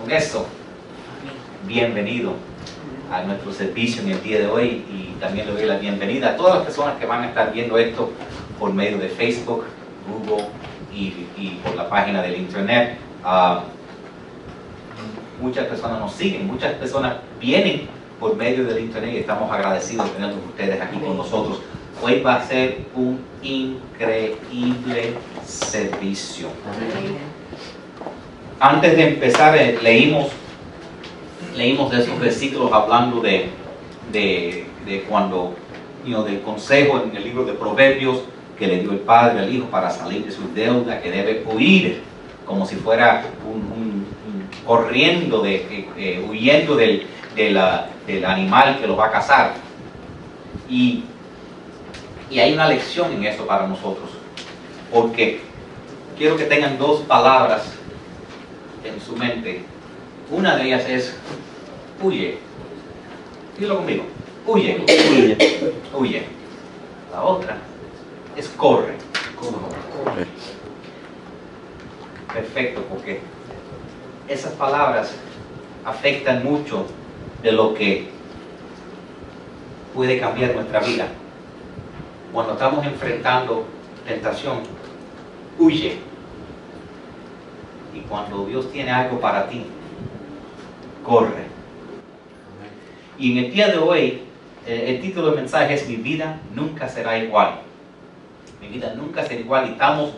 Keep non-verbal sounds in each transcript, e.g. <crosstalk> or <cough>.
Con eso, bienvenido a nuestro servicio en el día de hoy y también le doy la bienvenida a todas las personas que van a estar viendo esto por medio de Facebook, Google y, y por la página del Internet. Ah, muchas personas nos siguen, muchas personas vienen por medio del Internet y estamos agradecidos de tenerlos ustedes aquí con nosotros. Hoy va a ser un increíble servicio. Antes de empezar, eh, leímos, leímos de esos versículos hablando de, de, cuando, you know, del consejo en el libro de Proverbios que le dio el padre al hijo para salir de sus deudas, que debe huir como si fuera corriendo, de, eh, eh, huyendo del, del animal que lo va a cazar. Y, y hay una lección en eso para nosotros, porque quiero que tengan dos palabras en su mente. Una de ellas es huye. Dilo conmigo. Huye. Huye. La otra es corre. Perfecto, porque esas palabras afectan mucho de lo que puede cambiar nuestra vida. Cuando estamos enfrentando tentación, huye. Y cuando Dios tiene algo para ti, corre. Y en el día de hoy, eh, el título del mensaje es Mi vida nunca será igual. Mi vida nunca será igual. Y estamos,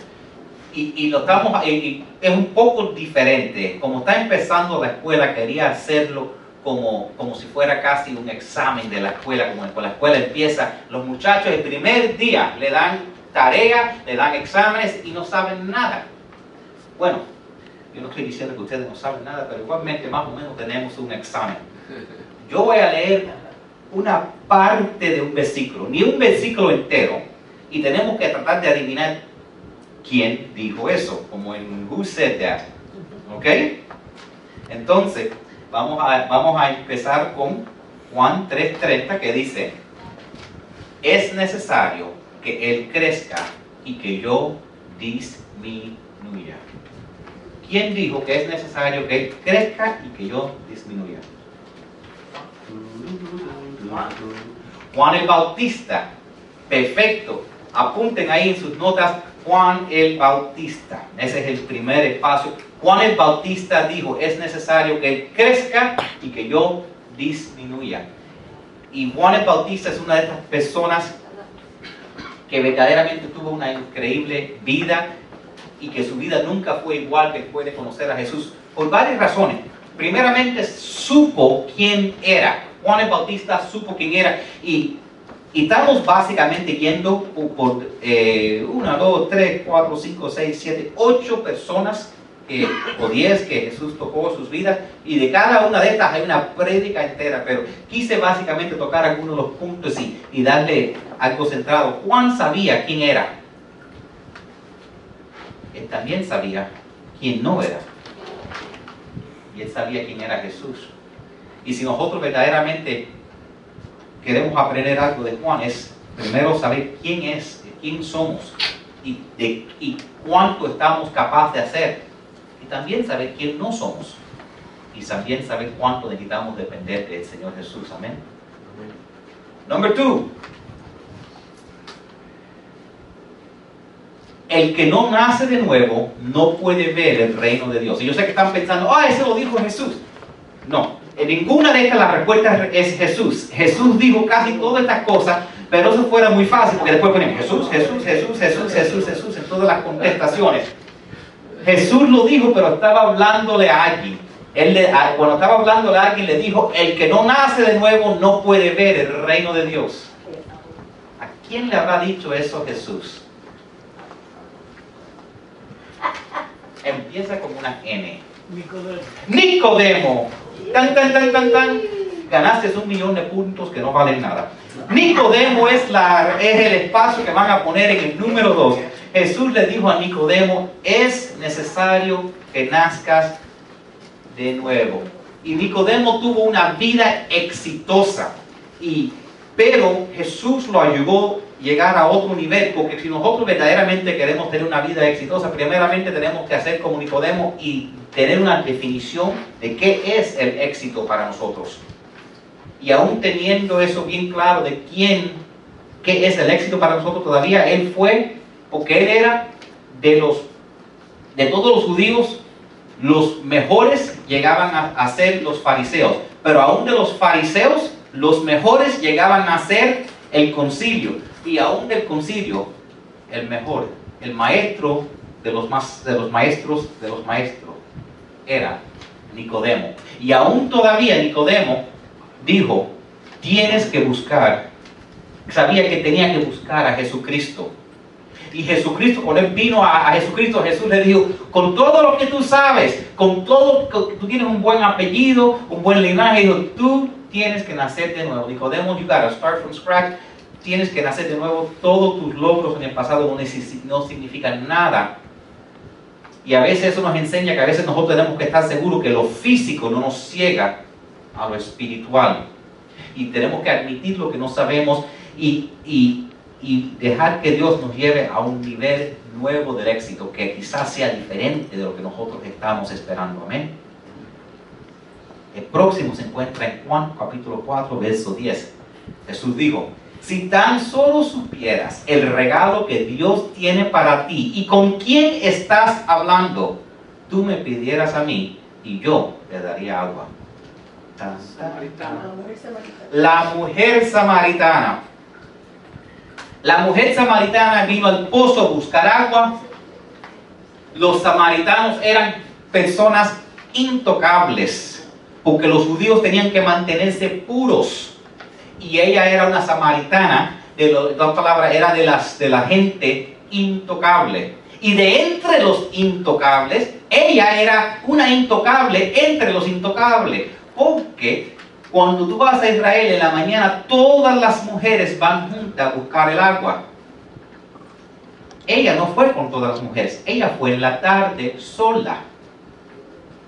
y, lo estamos, es un poco diferente. Como está empezando la escuela, quería hacerlo como, como si fuera casi un examen de la escuela, como la escuela empieza. Los muchachos el primer día le dan tarea, le dan exámenes y no saben nada. Bueno, yo no estoy diciendo que ustedes no saben nada, pero igualmente más o menos tenemos un examen. Yo voy a leer una parte de un versículo, ni un versículo entero, y tenemos que tratar de adivinar quién dijo eso, como en Who Said That. ¿Ok? Entonces, vamos a, vamos a empezar con Juan 3:30 que dice, es necesario que Él crezca y que yo disminuya. ¿Quién dijo que es necesario que Él crezca y que yo disminuya? Juan el Bautista. Perfecto. Apunten ahí en sus notas Juan el Bautista. Ese es el primer espacio. Juan el Bautista dijo, es necesario que él crezca y que yo disminuya. Y Juan el Bautista es una de estas personas que verdaderamente tuvo una increíble vida y que su vida nunca fue igual después de conocer a Jesús por varias razones. Primeramente supo quién era. Juan el Bautista supo quién era y, y estamos básicamente yendo por, eh, una, dos, tres, cuatro, cinco, seis, siete, ocho personas que- o diez que Jesús tocó sus vidas y de cada una de estas hay una prédica entera, pero quise básicamente tocar algunos de los puntos y, y darle algo centrado. Juan sabía quién era. También sabía quién no era. Y él sabía quién era Jesús. Y si nosotros verdaderamente queremos aprender algo de Juan, es primero saber quién es, quién somos y, de, y cuánto estamos capaces de hacer. Y también saber quién no somos. Y también saber cuánto necesitamos depender del Señor Jesús. Amén. Number two. El que no nace de nuevo no puede ver el reino de Dios. Y yo sé que están pensando, ah, eso lo dijo Jesús. No, en ninguna de estas la respuesta es Jesús. Jesús dijo casi todas estas cosas, pero eso fuera muy fácil, porque después ponemos Jesús, Jesús, Jesús, Jesús, Jesús, Jesús en todas las contestaciones. Jesús lo dijo, pero estaba hablándole a alguien. Él le- cuando estaba hablándole a alguien, le dijo, el que no nace de nuevo no puede ver el reino de Dios. ¿A quién le habrá dicho eso Jesús? Empieza con una N. Nicodemo. Tan, tan, tan, tan, tan. Ganaste un millón de puntos que no valen nada. Nicodemo es, la, es el espacio que van a poner en el número 2. Jesús le dijo a Nicodemo, es necesario que nazcas de nuevo. Y Nicodemo tuvo una vida exitosa. Y, pero Jesús lo ayudó llegar a otro nivel, porque si nosotros verdaderamente queremos tener una vida exitosa, primeramente tenemos que hacer como Nicodemo y tener una definición de qué es el éxito para nosotros. Y aún teniendo eso bien claro de quién, qué es el éxito para nosotros, todavía él fue, porque él era de los, de todos los judíos, los mejores llegaban a, a ser los fariseos, pero aún de los fariseos, los mejores llegaban a ser el concilio y aún del concilio, el mejor, el maestro de los, más, de los maestros de los maestros, era Nicodemo. Y aún todavía Nicodemo dijo, tienes que buscar, sabía que tenía que buscar a Jesucristo. Y Jesucristo, cuando él vino a, Jesucristo, Jesús le dijo, con todo lo que tú sabes, con todo, tú tienes un buen apellido, un buen linaje, dijo, tú tienes que nacer de nuevo. Nicodemo, you gotta start from scratch tienes que nacer de nuevo, todos tus logros en el pasado no, significan nada. Y a veces eso nos enseña que a veces nosotros tenemos que estar seguros que lo físico no nos ciega a lo espiritual. Y tenemos que admitir lo que no sabemos y, y, y dejar que Dios nos lleve a un nivel nuevo del éxito que quizás sea diferente de lo que nosotros estamos esperando. Amén. El próximo se encuentra en Juan capítulo 4, verso 10. Jesús dijo, si tan solo supieras el regalo que Dios tiene para ti y con quién estás hablando, tú me pidieras a mí y yo te daría agua. La mujer samaritana. La mujer samaritana vino al pozo a buscar agua. Los samaritanos eran personas intocables, porque los judíos tenían que mantenerse puros y ella era una samaritana, de la palabra era de, las, de la gente intocable. Y de entre los intocables, ella era una intocable entre los intocables. Porque cuando tú vas a Israel en la mañana, todas las mujeres van juntas a buscar el agua. Ella no fue con todas las mujeres, ella fue en la tarde sola.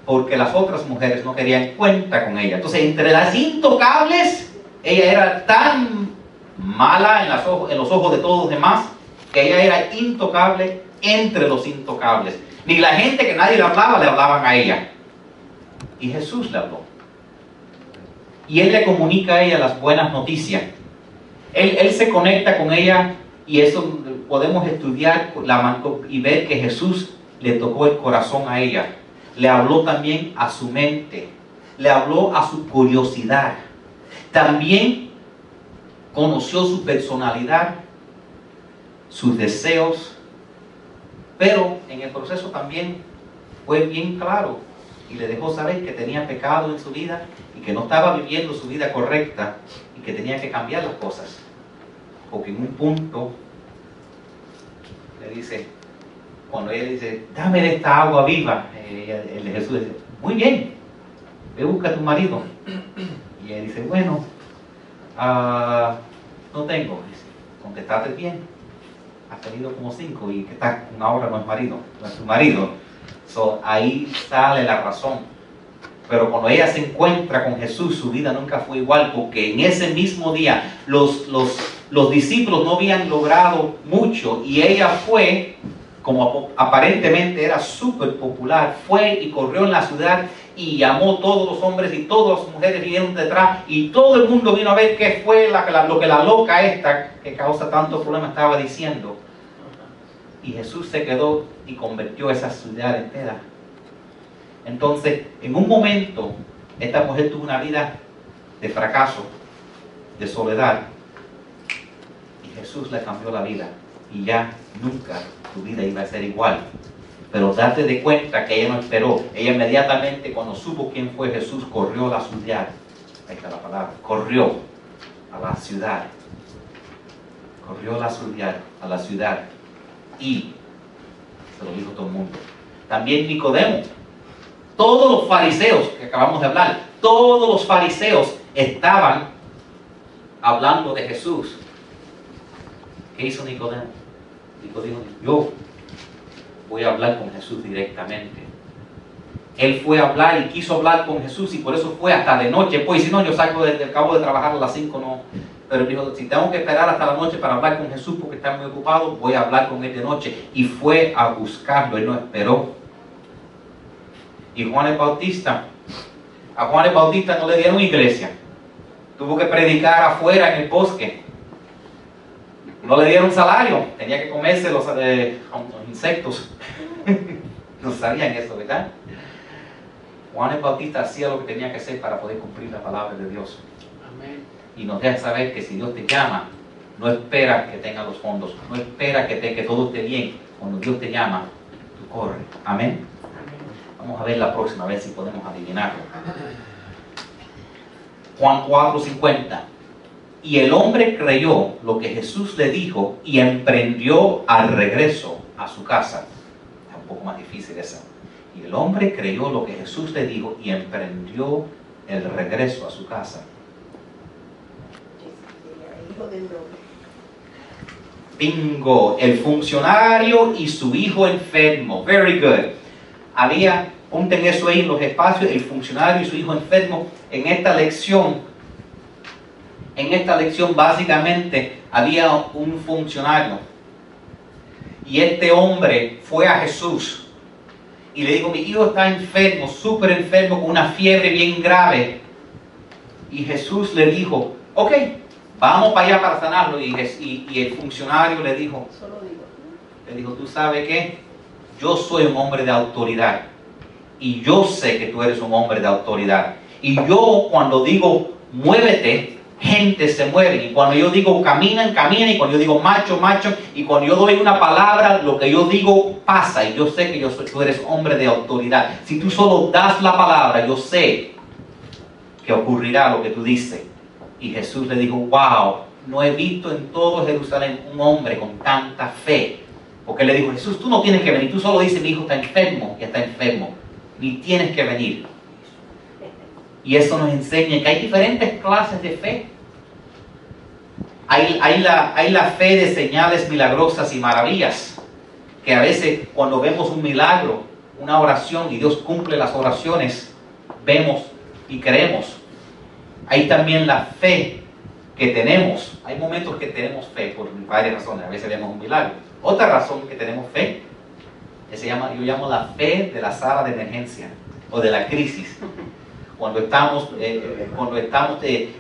Porque las otras mujeres no querían cuenta con ella. Entonces, entre las intocables, ella era tan mala en, los ojos de todos los demás que ella era intocable entre los intocables. Ni la gente que nadie le hablaba le hablaban a ella. Y Jesús le habló. Y Él le comunica a ella las buenas noticias. Él, él se conecta con ella y eso podemos estudiar la, y ver que Jesús le tocó el corazón a ella. Le habló también a su mente. Le habló a su curiosidad. También conoció su personalidad, sus deseos, pero en el proceso también fue bien claro y le dejó saber que tenía pecado en su vida y que no estaba viviendo su vida correcta y que tenía que cambiar las cosas. Porque en un punto le dice, cuando ella dice, dame de esta agua viva, eh, el Jesús dice, muy bien, ve busca a tu marido. Y él dice, bueno, ah, no tengo. Contestate bien. Has tenido como cinco y que está una hora no es marido, no es tu marido. So, ahí sale la razón. Pero cuando ella se encuentra con Jesús, su vida nunca fue igual, porque en ese mismo día los, los, los discípulos no habían logrado mucho y ella fue, como aparentemente era súper popular, fue y corrió en la ciudad y llamó todos los hombres y todas las mujeres vinieron detrás y todo el mundo vino a ver qué fue lo que la loca esta que causa tanto problema estaba diciendo. Y Jesús se quedó y convirtió esa ciudad entera. Entonces, en un momento, esta mujer tuvo una vida de fracaso, de soledad, y Jesús le cambió la vida. Y ya nunca su vida iba a ser igual. Pero date de cuenta que ella no esperó. Ella inmediatamente cuando supo quién fue Jesús, corrió a la ciudad. Ahí está la palabra. Corrió a la ciudad. Corrió a la ciudad, a la ciudad. Y se lo dijo todo el mundo. También Nicodemo. Todos los fariseos que acabamos de hablar, todos los fariseos estaban hablando de Jesús. ¿Qué hizo Nicodemo? Nicodemo dijo, yo voy a hablar con Jesús directamente. Él fue a hablar y quiso hablar con Jesús y por eso fue hasta de noche. Pues si no, yo salgo desde acabo de trabajar a las 5, no. Pero dijo, si tengo que esperar hasta la noche para hablar con Jesús porque está muy ocupado, voy a hablar con él de noche. Y fue a buscarlo, él no esperó. Y Juan el Bautista, a Juan el Bautista no le dieron iglesia. Tuvo que predicar afuera en el bosque. No le dieron salario, tenía que comerse los, eh, insectos. <laughs> no sabían eso, ¿verdad? Juan el Bautista hacía lo que tenía que hacer para poder cumplir la palabra de Dios. Y nos deja saber que si Dios te llama, no espera que tenga los fondos, no espera que, te, que todo esté bien. Cuando Dios te llama, tú corres. Amén. Vamos a ver la próxima vez si podemos adivinarlo. Juan 4:50. Y el hombre creyó lo que Jesús le dijo y emprendió al regreso a su casa. Es un poco más difícil esa. Y el hombre creyó lo que Jesús le dijo y emprendió el regreso a su casa. Bingo, el funcionario y su hijo enfermo. Very good. Había, punten eso ahí en los espacios, el funcionario y su hijo enfermo. En esta lección, en esta lección básicamente había un funcionario. Y este hombre fue a Jesús y le dijo, mi hijo está enfermo, súper enfermo, con una fiebre bien grave. Y Jesús le dijo, ok, vamos para allá para sanarlo. Y, y, el funcionario le dijo, le dijo, tú sabes qué, yo soy un hombre de autoridad. Y yo sé que tú eres un hombre de autoridad. Y yo cuando digo, muévete, gente se mueve. Y cuando yo digo caminan, caminan. Y cuando yo digo macho, macho. Y cuando yo doy una palabra, lo que yo digo pasa. Y yo sé que yo soy, tú eres hombre de autoridad. Si tú solo das la palabra, yo sé que ocurrirá lo que tú dices. Y Jesús le dijo, wow, no he visto en todo Jerusalén un hombre con tanta fe. Porque le dijo, Jesús, tú no tienes que venir. Tú solo dices, mi hijo está enfermo y está enfermo. Ni tienes que venir. Y eso nos enseña que hay diferentes clases de fe. Hay, la, hay la fe de señales milagrosas y maravillas, que a veces cuando vemos un milagro, una oración y Dios cumple las oraciones, vemos y creemos. Hay también la fe que tenemos. Hay momentos que tenemos fe por varias razones. A veces vemos un milagro. Otra razón que tenemos fe, que se llama, yo llamo la fe de la sala de emergencia o de la crisis cuando estamos, eh, cuando estamos eh,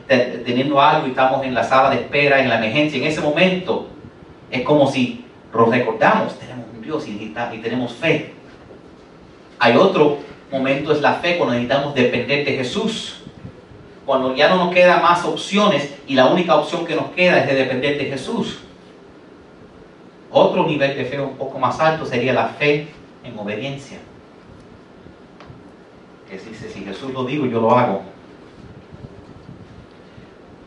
teniendo algo y estamos en la sala de espera, en la emergencia, en ese momento es como si nos recordamos, tenemos un Dios y, y tenemos fe. Hay otro momento, es la fe cuando necesitamos depender de Jesús. Cuando ya no nos quedan más opciones y la única opción que nos queda es de depender de Jesús. Otro nivel de fe un poco más alto sería la fe en obediencia dice, si Jesús lo digo, yo lo hago.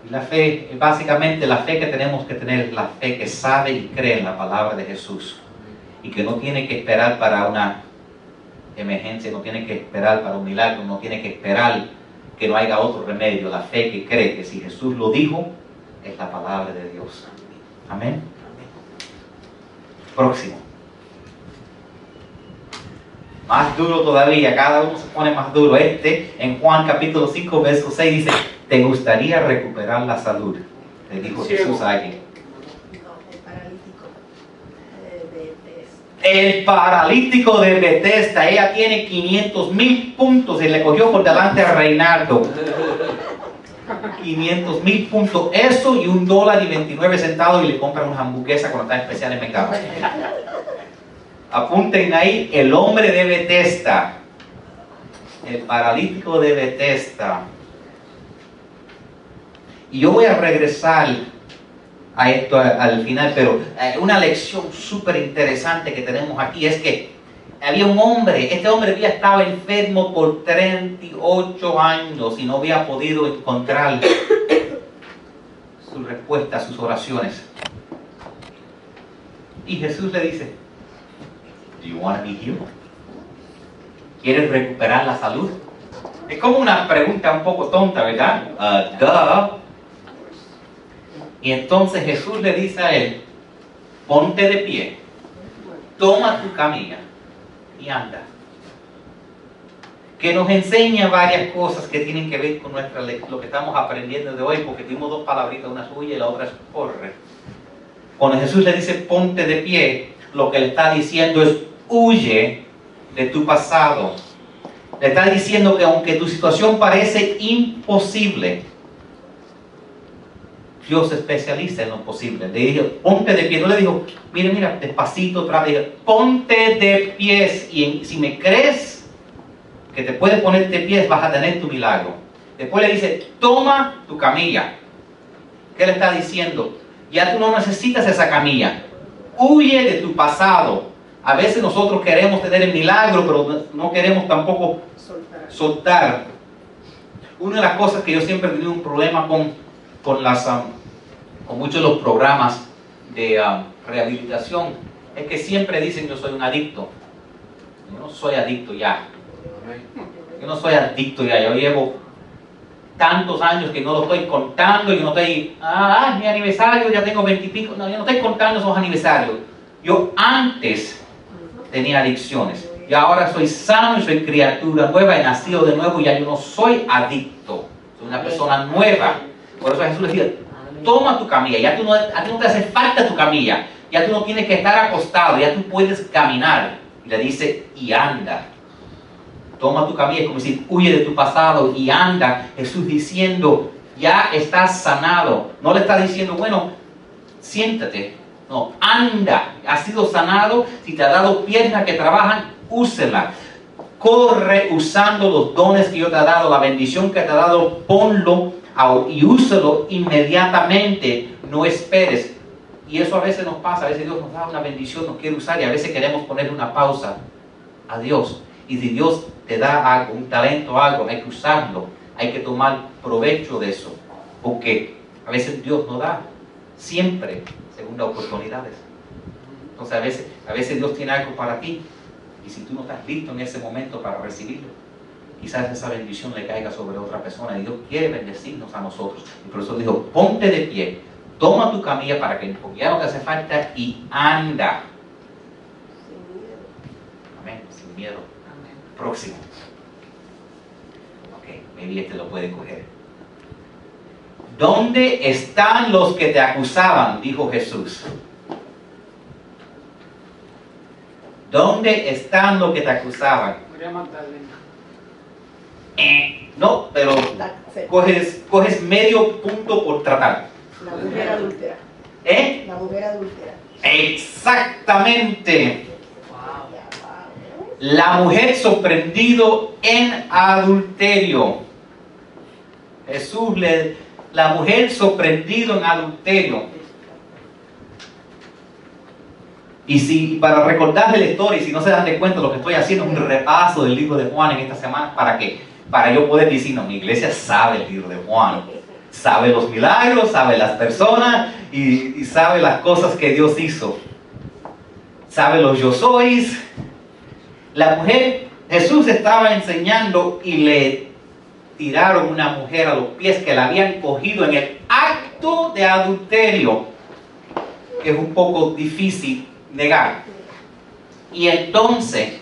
Y la fe, básicamente la fe que tenemos que tener la fe que sabe y cree en la palabra de Jesús. Y que no tiene que esperar para una emergencia, no tiene que esperar para un milagro, no tiene que esperar que no haya otro remedio. La fe que cree que si Jesús lo dijo, es la palabra de Dios. Amén. Próximo. Más duro todavía, cada uno se pone más duro. Este, en Juan capítulo 5, verso 6, dice, ¿te gustaría recuperar la salud? Le dijo Jesús a alguien. El paralítico de Bethesda, ella tiene 500 mil puntos y le cogió por delante a Reinaldo. <laughs> 500 mil puntos, eso y un dólar y 29 centavos y le compran una hamburguesa cuando está especial en mercado. <laughs> Apunten ahí, el hombre de Bethesda, el paralítico de Bethesda. Y yo voy a regresar a esto al final, pero eh, una lección súper interesante que tenemos aquí es que había un hombre, este hombre había estado enfermo por 38 años y no había podido encontrar su respuesta a sus oraciones. Y Jesús le dice, Do you want to be healed? ¿Quieres recuperar la salud? Es como una pregunta un poco tonta, ¿verdad? Uh, duh. Y entonces Jesús le dice a él, ponte de pie, toma tu camilla y anda. que nos enseña varias cosas que tienen que ver con nuestra, lo que estamos aprendiendo de hoy, porque tuvimos dos palabritas, una suya y la otra es corre. Cuando Jesús le dice ponte de pie, lo que le está diciendo es huye de tu pasado. Le está diciendo que aunque tu situación parece imposible, Dios es especialista en lo posible. Le dijo, ponte de pie. No le dijo, mira, mira, despacito, otra vez. Ponte de pies. Y si me crees que te puedes poner de pies, vas a tener tu milagro. Después le dice, toma tu camilla. ¿Qué le está diciendo? Ya tú no necesitas esa camilla. Huye de tu pasado. A veces nosotros queremos tener el milagro, pero no queremos tampoco soltar. Una de las cosas que yo siempre he tenido un problema con, con las um, con muchos de los programas de um, rehabilitación, es que siempre dicen yo soy un adicto. Yo no soy adicto ya. Yo no soy adicto ya. Yo llevo tantos años que no lo estoy contando. Yo no estoy, ah, mi aniversario, ya tengo veintipico. No, yo no estoy contando esos aniversarios. Yo antes tenía adicciones. Y ahora soy sano y soy criatura nueva, he nacido de nuevo y ya yo no soy adicto. Soy una persona nueva. Por eso Jesús le decía, toma tu camilla, ya tú no, a ti no te hace falta tu camilla, ya tú no tienes que estar acostado, ya tú puedes caminar. Y le dice, y anda. Toma tu camilla, como decir, huye de tu pasado y anda. Jesús diciendo, ya estás sanado. No le está diciendo, bueno, siéntate. No, anda. Has sido sanado. Si te ha dado piernas que trabajan, úsela. Corre usando los dones que yo te he dado, la bendición que te ha dado, ponlo y úselo inmediatamente, no esperes. Y eso a veces nos pasa, a veces Dios nos da una bendición, nos quiere usar y a veces queremos poner una pausa a Dios. Y si Dios te da algo, un talento, algo, hay que usarlo, hay que tomar provecho de eso, porque a veces Dios no da siempre segundas oportunidades. Entonces a veces, a veces Dios tiene algo para ti y si tú no estás listo en ese momento para recibirlo, quizás esa bendición le caiga sobre otra persona y Dios quiere bendecirnos a nosotros. Y por eso dijo, ponte de pie, toma tu camilla para que ya no te hace falta y anda. Amén, sin miedo. Próximo. Maybe este lo puede coger. ¿Dónde están los que te acusaban? Dijo Jesús. ¿Dónde están los que te acusaban? Eh, no, pero coges, coges medio punto por tratar. La mujer adúltera. ¿Eh? La mujer adúltera. Exactamente. La mujer sorprendido en adulterio. Jesús le, la mujer sorprendido en adulterio. Y si, para recordarle la historia, y si no se dan de cuenta, lo que estoy haciendo es un repaso del libro de Juan en esta semana para que para yo poder decir, no, mi iglesia sabe el libro de Juan, sabe los milagros, sabe las personas y, sabe las cosas que Dios hizo. Sabe los yo sois. La mujer, Jesús estaba enseñando y le tiraron una mujer a los pies que la habían cogido en el acto de adulterio, que es un poco difícil negar. Y entonces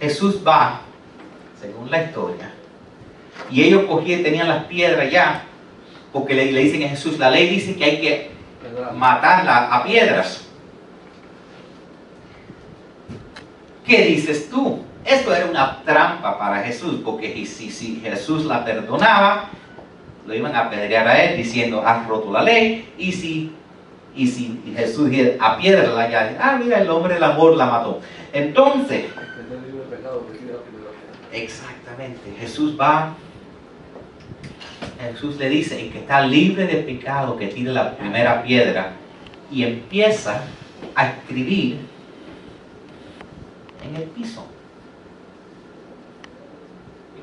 Jesús va según la historia. Y ellos cogían, tenían las piedras ya, porque le, le dicen a Jesús, la ley dice que hay que matarla a piedras. ¿Qué dices tú? Esto era una trampa para Jesús, porque si, Jesús la perdonaba, lo iban a apedrear a él diciendo, has roto la ley, y si, y si Jesús a piedra la ya, ah, mira, el hombre del amor la mató. Entonces, Exactamente. Jesús va, Jesús le dice, el que está libre de pecado, que tire la primera piedra, y empieza a escribir en el piso.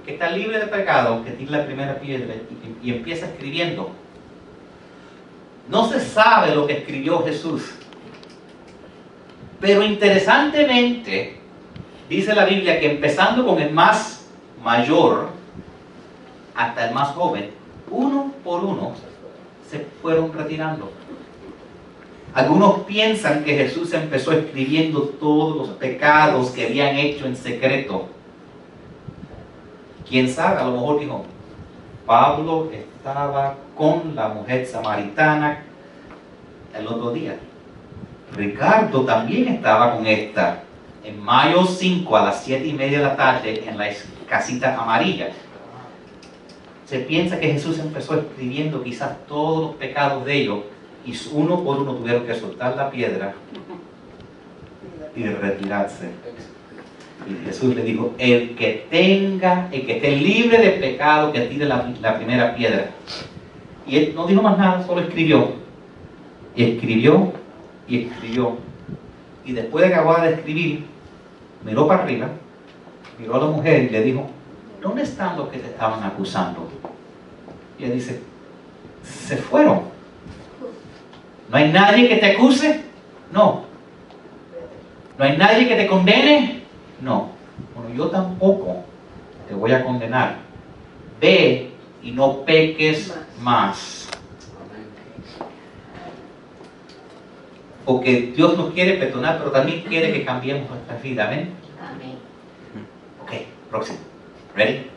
Que está libre de pecado, que tire la primera piedra, y, y empieza escribiendo. No se sabe lo que escribió Jesús. Pero interesantemente, Dice la Biblia que empezando con el más mayor hasta el más joven, uno por uno se fueron retirando. Algunos piensan que Jesús empezó escribiendo todos los pecados que habían hecho en secreto. Quién sabe, a lo mejor dijo, Pablo estaba con la mujer samaritana el otro día. Ricardo también estaba con esta en mayo 5 a las 7 y media de la tarde en la casita amarilla. Se piensa que Jesús empezó escribiendo quizás todos los pecados de ellos y uno por uno tuvieron que soltar la piedra y retirarse. Y Jesús le dijo, el que tenga, el que esté libre de pecado, que tire la, primera piedra. Y él no dijo más nada, solo escribió. Y escribió y escribió. Y después de acabar de escribir, miró para arriba, miró a la mujer y le dijo, ¿dónde están los que te estaban acusando? Y ella dice, se fueron. ¿No hay nadie que te acuse? No. ¿No hay nadie que te condene? No. Bueno, yo tampoco te voy a condenar. Ve y no peques más. Porque Dios nos quiere perdonar, pero también quiere que cambiemos nuestra vida. Amén. Amén. Ok, próximo. Ready?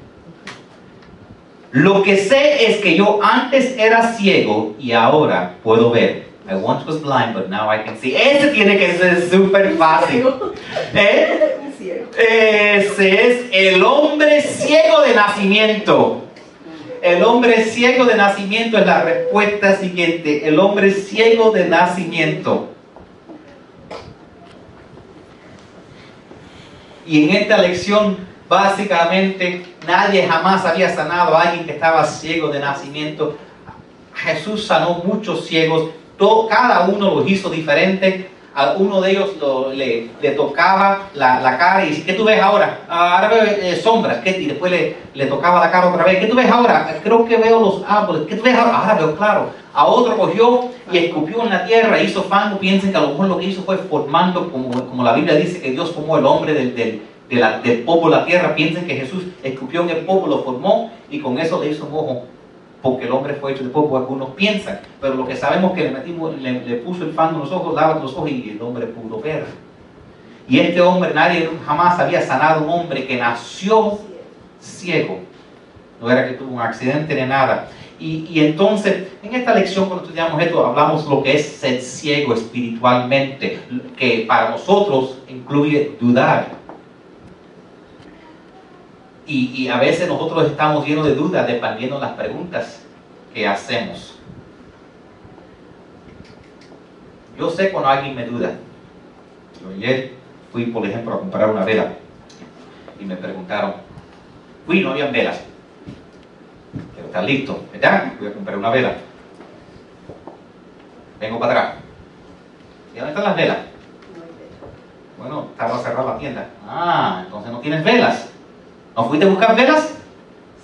Lo que sé es que yo antes era ciego y ahora puedo ver. I once was blind, but now I can see. Ese tiene que ser súper fácil. <laughs> ¿Eh? Ese es el hombre ciego de nacimiento. El hombre ciego de nacimiento es la respuesta siguiente. El hombre ciego de nacimiento. Y en esta lección, básicamente, nadie jamás había sanado a alguien que estaba ciego de nacimiento. Jesús sanó muchos ciegos, todo- cada uno los hizo diferente. A uno de ellos lo- le, tocaba la, la cara y dice, ¿qué tú ves ahora? "Ah, ahora veo eh, sombras. ¿Qué? Y después le, le tocaba la cara otra vez. ¿Qué tú ves ahora? Creo que veo los árboles. ¿Qué tú ves ahora? Ahora claro. A otro cogió y escupió en la tierra, hizo fango. Piensen que a lo mejor lo que hizo fue formando, como, como la Biblia dice que Dios formó el hombre del, del, de la- del la tierra. Piensen que Jesús escupió en el polvo, lo formó y con eso le hizo un ojo porque el hombre fue hecho de polvo, algunos piensan, pero lo que sabemos que le metimos, le, le puso el fango en los ojos, lava los ojos y el hombre pudo ver. Y este hombre, nadie jamás había sanado un hombre que nació ciego. No era que tuvo un accidente ni nada. Y, y entonces, en esta lección, cuando estudiamos esto, hablamos lo que es ser ciego espiritualmente, que para nosotros incluye dudar. Y, y a veces nosotros estamos llenos de dudas dependiendo de las preguntas que hacemos. Yo sé cuando alguien me duda. Yo ayer fui, por ejemplo, a comprar una vela y me preguntaron, fui, no habían velas. Pero está listo, ¿verdad? Voy a comprar una vela. Vengo para atrás. ¿Y dónde están las velas? Bueno, estaba cerrada la tienda. Ah, entonces no tienes velas. ¿No fuiste a buscar velas?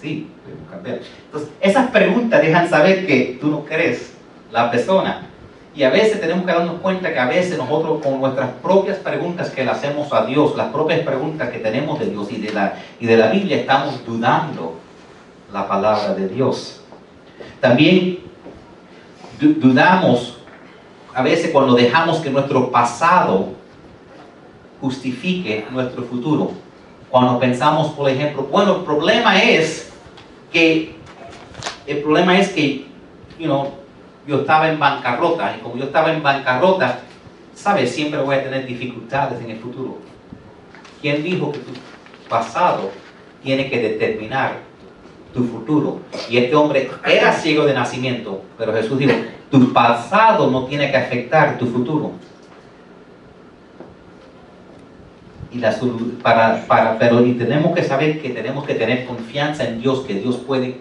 Sí, fui a buscar velas. Entonces, esas preguntas dejan saber que tú no crees la persona. Y a veces tenemos que darnos cuenta que a veces nosotros con nuestras propias preguntas que le hacemos a Dios, las propias preguntas que tenemos de Dios y de la, y de la Biblia, estamos dudando la palabra de Dios. También du- dudamos a veces cuando dejamos que nuestro pasado justifique nuestro futuro. Cuando pensamos, por ejemplo, bueno, el problema es que el problema es que, you know, yo estaba en bancarrota y como yo estaba en bancarrota, sabes, siempre voy a tener dificultades en el futuro. ¿Quién dijo que tu pasado tiene que determinar tu futuro? Y este hombre era ciego de nacimiento, pero Jesús dijo, tu pasado no tiene que afectar tu futuro. Y la para, para, pero y tenemos que saber que tenemos que tener confianza en Dios, que Dios puede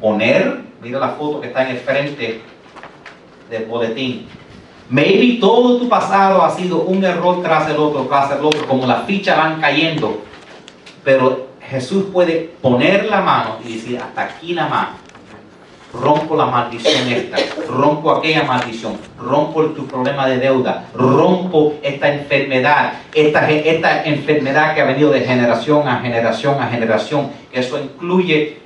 poner, mira la foto que está en el frente del boletín. Maybe todo tu pasado ha sido un error tras el otro, tras el otro, como las fichas van cayendo. Pero Jesús puede poner la mano y decir, hasta aquí nada más. Rompo la maldición esta, rompo aquella maldición, rompo tu problema de deuda, rompo esta enfermedad, esta, esta enfermedad que ha venido de generación a generación a generación. Eso incluye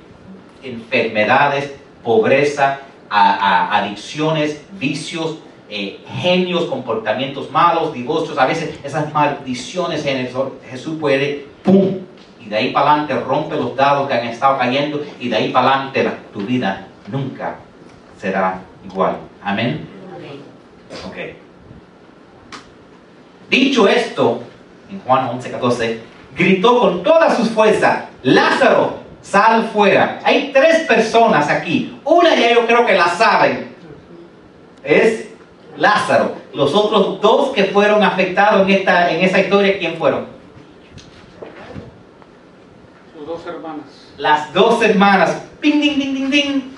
enfermedades, pobreza, a- a- adicciones, vicios, eh, genios, comportamientos malos, divorcios. A veces esas maldiciones en eso, Jesús puede, ¡pum!, y de ahí para adelante rompe los dados que han estado cayendo y de ahí para adelante la- tu vida nunca será igual. Amén. Ok. Dicho esto, en Juan 11, 14, gritó con todas sus fuerzas, Lázaro, sal fuera. Hay tres personas aquí. Una ya yo creo que la saben. Es Lázaro. Los otros dos que fueron afectados en, esta, en esa historia, ¿quién fueron? Sus dos hermanas. Las dos hermanas. Ding, ding, ding, ding, ding.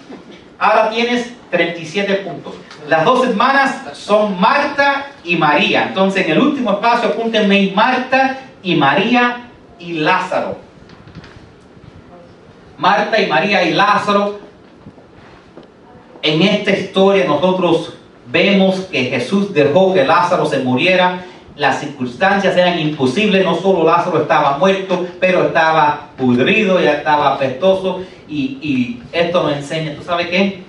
Ahora tienes 37 puntos. Las dos hermanas son Marta y María. Entonces, en el último espacio, apúntenme Marta y María y Lázaro. Marta y María y Lázaro. En esta historia nosotros vemos que Jesús dejó que Lázaro se muriera. Las circunstancias eran imposibles, no solo Lázaro estaba muerto, pero estaba pudrido, ya estaba apestoso. Y, y esto nos enseña, ¿tú sabes qué?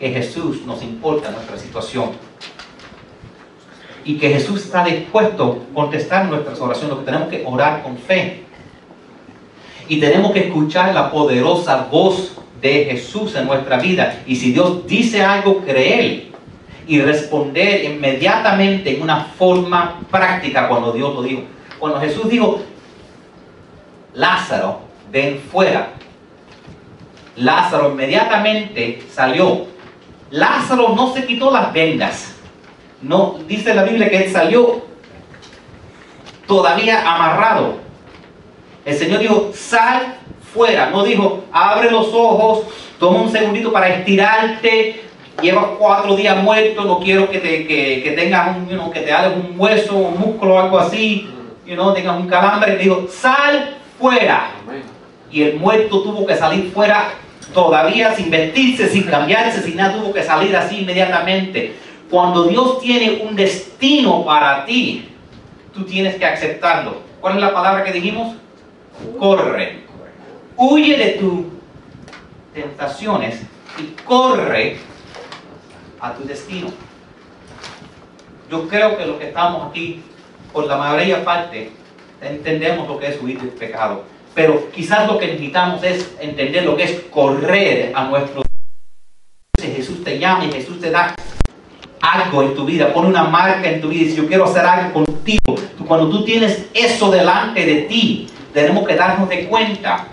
Que Jesús nos importa nuestra situación. Y que Jesús está dispuesto a contestar nuestras oraciones, lo que tenemos que orar con fe. Y tenemos que escuchar la poderosa voz de Jesús en nuestra vida. Y si Dios dice algo, creer y responder inmediatamente en una forma práctica cuando Dios lo dijo. Cuando Jesús dijo, Lázaro, ven fuera. Lázaro inmediatamente salió. Lázaro no se quitó las vendas. No, dice la Biblia que él salió todavía amarrado. El Señor dijo, sal fuera. No dijo, abre los ojos, toma un segundito para estirarte. Llevas cuatro días muerto, no quiero que, te, que, que tengas un, you know, que te hagas un hueso, un músculo algo así, you know, tengas un calambre. Dijo, sal fuera. Y el muerto tuvo que salir fuera todavía sin vestirse, sin cambiarse, sin nada, tuvo que salir así inmediatamente. Cuando Dios tiene un destino para ti, tú tienes que aceptarlo. ¿Cuál es la palabra que dijimos? Corre. Huye de tus tentaciones y corre a tu destino. Yo creo que los que estamos aquí, por la mayoría parte, entendemos lo que es huir del pecado. Pero quizás lo que necesitamos es entender lo que es correr a nuestro Jesús te llama y Jesús te da algo en tu vida, pone una marca en tu vida y dice, yo quiero hacer algo contigo. Cuando tú tienes eso delante de ti, tenemos que darnos de cuenta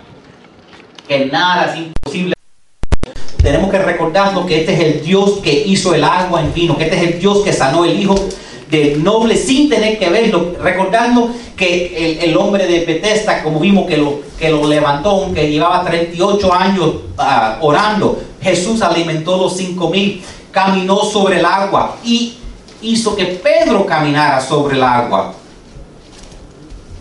que nada es imposible. Que recordarnos que este es el Dios que hizo el agua en vino, que este es el Dios que sanó el hijo del noble sin tener que verlo, recordando que el, el hombre de Bethesda, como vimos que lo, que lo levantó, que llevaba 38 años ah, orando, Jesús alimentó los cinco mil, caminó sobre el agua y hizo que Pedro caminara sobre el agua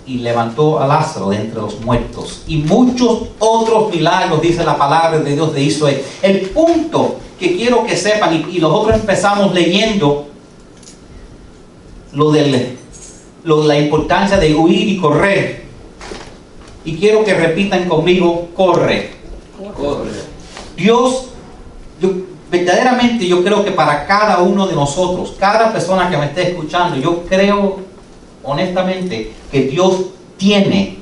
y levantó a Lázaro de entre los muertos. Y muchos otros milagros, dice la palabra de Dios de Israel. El punto que quiero que sepan, y, y nosotros empezamos leyendo lo de la importancia de huir y correr. Y quiero que repitan conmigo, corre. Corre. Dios, yo, verdaderamente yo creo que para cada uno de nosotros, cada persona que me esté escuchando, yo creo honestamente que Dios tiene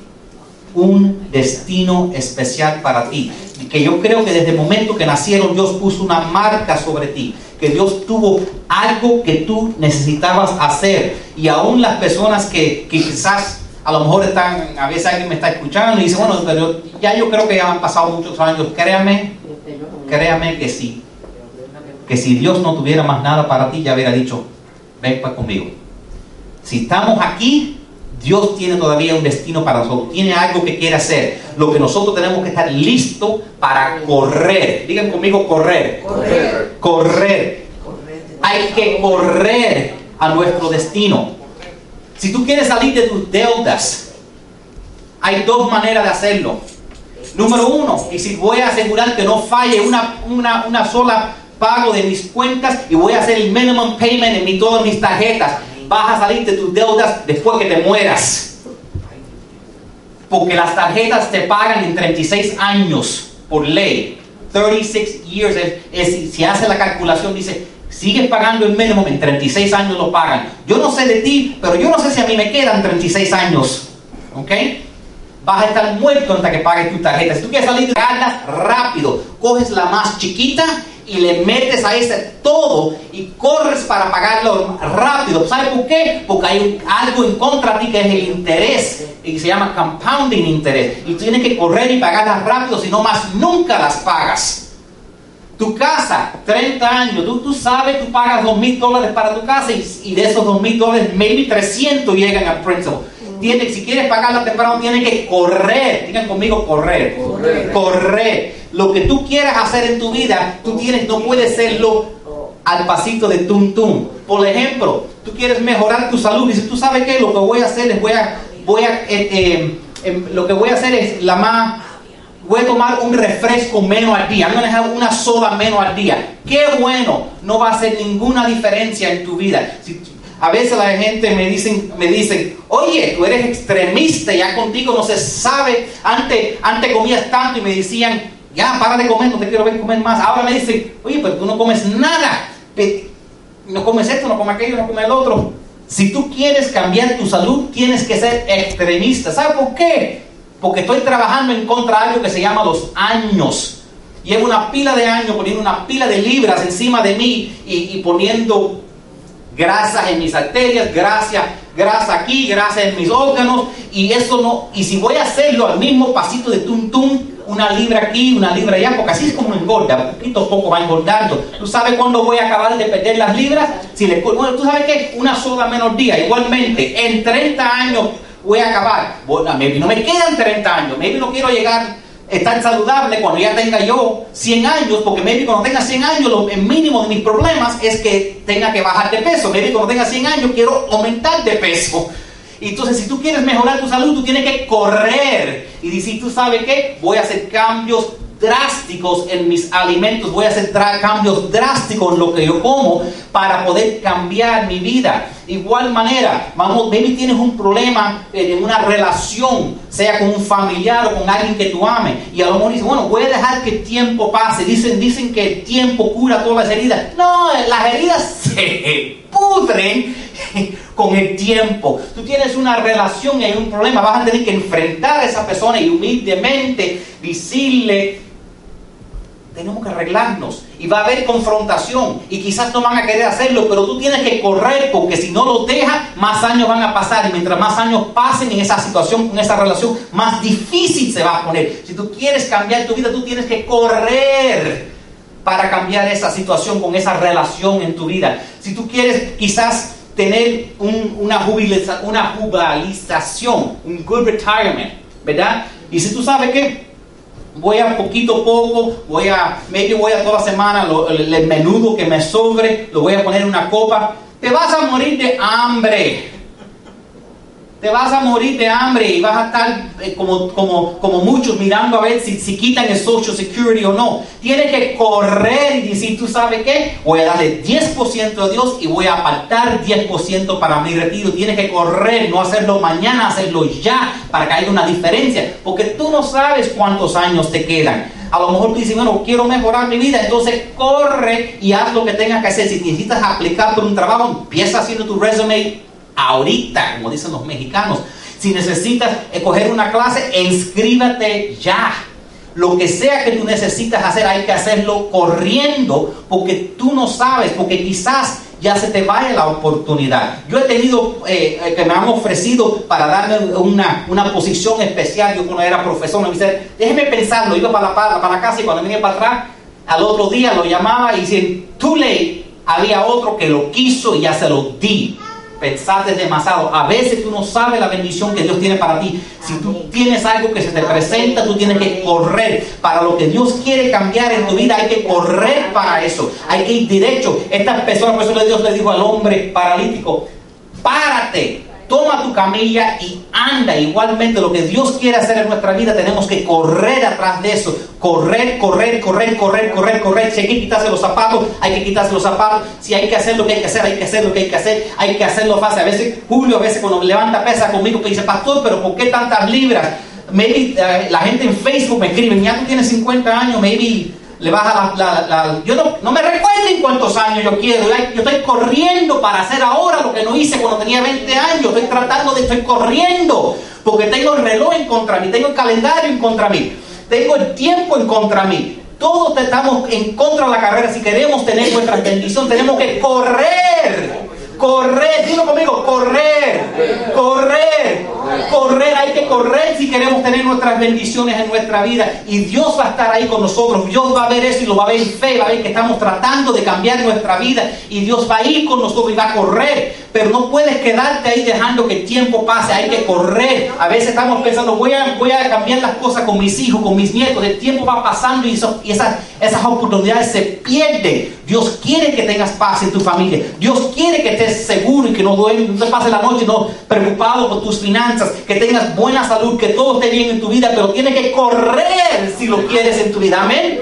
un destino especial para ti. Y que yo creo que desde el momento que nacieron Dios puso una marca sobre ti. Que Dios tuvo algo que tú necesitabas hacer. Y aún las personas que, quizás a lo mejor están, a veces alguien me está escuchando y dice, bueno, pero ya yo creo que ya han pasado muchos años. Créame, créame que sí. Que si Dios no tuviera más nada para ti, ya hubiera dicho, ven pues conmigo. Si estamos aquí, Dios tiene todavía un destino para nosotros, tiene algo que quiere hacer. Lo que nosotros tenemos que estar listos para correr. Digan conmigo correr. Correr. Correr. Hay que correr a nuestro destino. Si tú quieres salir de tus deudas, hay dos maneras de hacerlo. Número uno, y si voy a asegurar que no falle una, una, una sola pago de mis cuentas y voy a hacer el minimum payment en mi, todas mis tarjetas, vas a salir de tus deudas después que te mueras. Porque las tarjetas te pagan en 36 años por ley. 36 years. Es, si- hace la calculación, dice, sigues pagando el mínimo, en 36 años lo pagan. Yo no sé de ti, pero yo no sé si a mí me quedan 36 años. ¿Ok? vas a estar muerto hasta que pagues tu tarjeta. Si tú quieres salir de rápido, coges la más chiquita y le metes a ese todo y corres para pagarlo rápido. ¿Sabes por qué? Porque hay algo en contra de ti que es el interés y se llama compounding interés. Y tú tienes que correr y pagarlas rápido, si no más nunca las pagas. Tu casa, 30 años, tú, tú sabes, tú pagas 2 mil dólares para tu casa y, de esos 2 mil dólares, maybe 300 llegan al principal. Tiene, si quieres pagarla temprano, tienes que correr. Digan conmigo, correr. Correr. Correr. Lo que tú quieras hacer en tu vida, tú tienes, no puedes hacerlo al pasito de tum tum. Por ejemplo, tú quieres mejorar tu salud. Dices, tú sabes qué, lo que voy a hacer es voy a, voy a, eh, eh, em, lo que voy a hacer es la más voy a tomar un refresco menos al día, I'm gonna have una soda menos al día. Qué bueno, no va a hacer ninguna diferencia en tu vida. Si- a veces la gente me dicen, me dicen, oye, tú eres extremista, ya contigo no se sabe. Antes, antes comías tanto y me decían, ya para de comer, no te quiero ver comer más. Ahora me dicen, oye, pero tú no comes nada. No comes esto, no comes aquello, no comes el otro. Si tú quieres cambiar tu salud, tienes que ser extremista. ¿Sabes por qué? Porque estoy trabajando en contra de algo que se llama los años. Llevo una pila de años poniendo una pila de libras encima de mí y, y poniendo grasas en mis arterias, grasa, grasa aquí, grasa en mis órganos, y eso no, y si voy a hacerlo al mismo pasito de tum tum, una libra aquí, una libra allá, porque así es como engorda, poquito a poco va engordando. ¿Tú sabes cuándo voy a acabar de perder las libras? Si le, bueno, tú sabes qué, una soda menos día, igualmente, en 30 años voy a acabar. Bueno, maybe no me quedan 30 años, maybe no quiero llegar estar saludable cuando ya tenga yo 100 años, porque maybe cuando tenga 100 años, lo, el mínimo de mis problemas es que tenga que bajar de peso. Maybe cuando tenga 100 años quiero aumentar de peso. Entonces, si tú quieres mejorar tu salud, tú tienes que correr y decir, tú sabes qué, voy a hacer cambios drásticos en mis alimentos, voy a hacer cambios drásticos en lo que yo como para poder cambiar mi vida. Igual manera, vamos, maybe tienes un problema en una relación, sea con un familiar o con alguien que tú ames, y a lo mejor dices, bueno, voy a dejar que el tiempo pase. Dicen, dicen que el tiempo cura todas las heridas. No, las heridas se pudren <laughs> con el tiempo. Tú tienes una relación y hay un problema, vas a tener que enfrentar a esa persona y humildemente decirle, tenemos que arreglarnos y va a haber confrontación y quizás no van a querer hacerlo, pero tú tienes que correr porque si no lo dejas, más años van a pasar y mientras más años pasen en esa situación, en esa relación, más difícil se va a poner. Si tú quieres cambiar tu vida, tú tienes que correr para cambiar esa situación con esa relación en tu vida. Si tú quieres quizás tener un- una, jubiliza- una un good retirement, ¿verdad? Y si tú sabes que voy a poquito a poco, voy a, maybe voy a toda la semana, lo- el, el menudo que me sobre, lo voy a poner en una copa, te vas a morir de hambre. Te vas a morir de hambre y vas a estar eh, como, como, como muchos mirando a ver si, si quitan el Social Security o no. Tienes que correr y decir, ¿tú sabes qué? Voy a darle 10% a Dios y voy a apartar 10% para mi retiro. Tienes que correr, no hacerlo mañana, hacerlo ya para que haya una diferencia. Porque tú no sabes cuántos años te quedan. A lo mejor tú dices, bueno, quiero mejorar mi vida, entonces corre y haz lo que tengas que hacer. Si necesitas aplicar por un trabajo, empieza haciendo tu resume ahorita, como dicen los mexicanos. Si necesitas escoger una clase, inscríbete ya. Lo que sea que tú necesitas hacer, hay que hacerlo corriendo, porque tú no sabes, porque quizás ya se te vaya la oportunidad. Yo he tenido eh, eh, que me han ofrecido para darme una, una posición especial. Yo cuando era profesor me dice, déjeme pensarlo. Iba para la, para, casa y cuando vine para atrás, al otro día lo llamaba y dicen, too late. Había otro que lo quiso y ya se lo di. Pensaste demasiado. A veces tú no sabes la bendición que Dios tiene para ti. Si tú tienes algo que se te presenta, tú tienes que correr. Para lo que Dios quiere cambiar en tu vida, hay que correr para eso. Hay que ir derecho. Estas personas, por eso Dios le dijo al hombre paralítico, párate, toma tu camilla y anda. Igualmente lo que Dios quiere hacer en nuestra vida, tenemos que correr atrás de eso. Correr, correr, correr, correr, correr, correr. Si hay que quitarse los zapatos, hay que quitarse los zapatos. Si hay que hacer lo que hay que hacer, hay que hacer lo que hay que hacer. Hay que hacerlo fácil. A veces, Julio, a veces cuando levanta pesa conmigo, que dice, pastor, pero ¿por qué tantas libras? Maybe eh, la gente en Facebook me escribe, ya tú tienes 50 años, maybe le baja la... la- la- yo no, no me recuerdo miren cuántos años yo quiero. Yo estoy corriendo para hacer ahora lo que no hice cuando tenía 20 años. Estoy tratando de, estoy corriendo. Porque tengo el reloj en contra mí, tengo el calendario en contra mí, tengo el tiempo en contra mí. Todos estamos en contra de la carrera. Si queremos tener nuestra bendición, tenemos que correr. Correr, dilo conmigo, correr, correr, correr, hay que correr si queremos tener nuestras bendiciones en nuestra vida. Y Dios va a estar ahí con nosotros, Dios va a ver eso y lo va a ver en fe, va a ver que estamos tratando de cambiar nuestra vida y Dios va a ir con nosotros y va a correr. Pero no puedes quedarte ahí dejando que el tiempo pase, hay que correr. A veces estamos pensando, voy a, voy a cambiar las cosas con mis hijos, con mis nietos, el tiempo va pasando y, eso- y esas, esas oportunidades se pierden. Dios quiere que tengas paz en tu familia. Dios quiere que estés seguro y que no, duermes, no te pases la noche no preocupado por tus finanzas, que tengas buena salud, que todo esté bien en tu vida, pero tienes que correr si lo quieres en tu vida. Amén.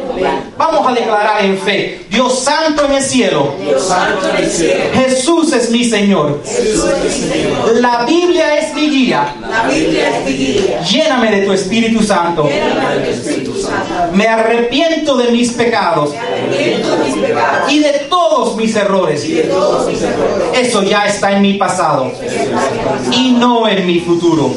Vamos a declarar en fe. Dios santo en el cielo. Dios santo en el cielo. Jesús es mi Señor. Jesús es mi Señor. La Biblia es mi guía. La Biblia es mi guía. Lléname de tu Espíritu Santo. Lléname del Espíritu Santo. Me arrepiento de mis pecados Me arrepiento de mis pecados y de todos mis errores. y de todos mis errores. Eso ya está en mi pasado y no en mi futuro.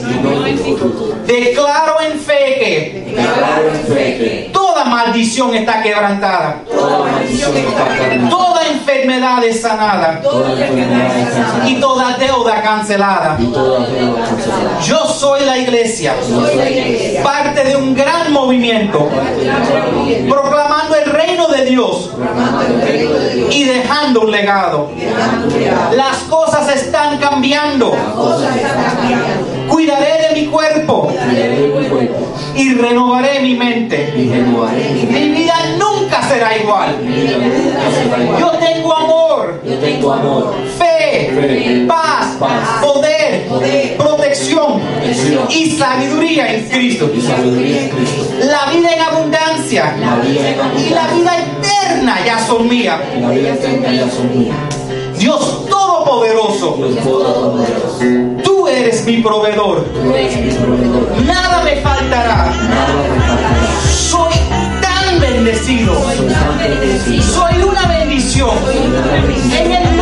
Declaro en fe que Declaro en fe que toda maldición está quebrantada, toda maldición está quebrada. toda enfermedad es sanada Toda enfermedad es sanada. y toda deuda cancelada. y toda deuda cancelada. Yo soy la iglesia, Soy la iglesia. parte de un gran movimiento, proclamando el reino de Dios y dejando un legado. Las cosas están cambiando. Cuidaré de mi cuerpo y renovaré mi mente. mi vida nunca será igual. Yo tengo amor, fe, paz, poder, protección. Y sabiduría en Cristo. La vida en abundancia. Y la vida eterna ya son mías. Dios Dios Todopoderoso, tú eres mi proveedor. Nada me faltará. Soy tan bendecido. Soy una bendición. En el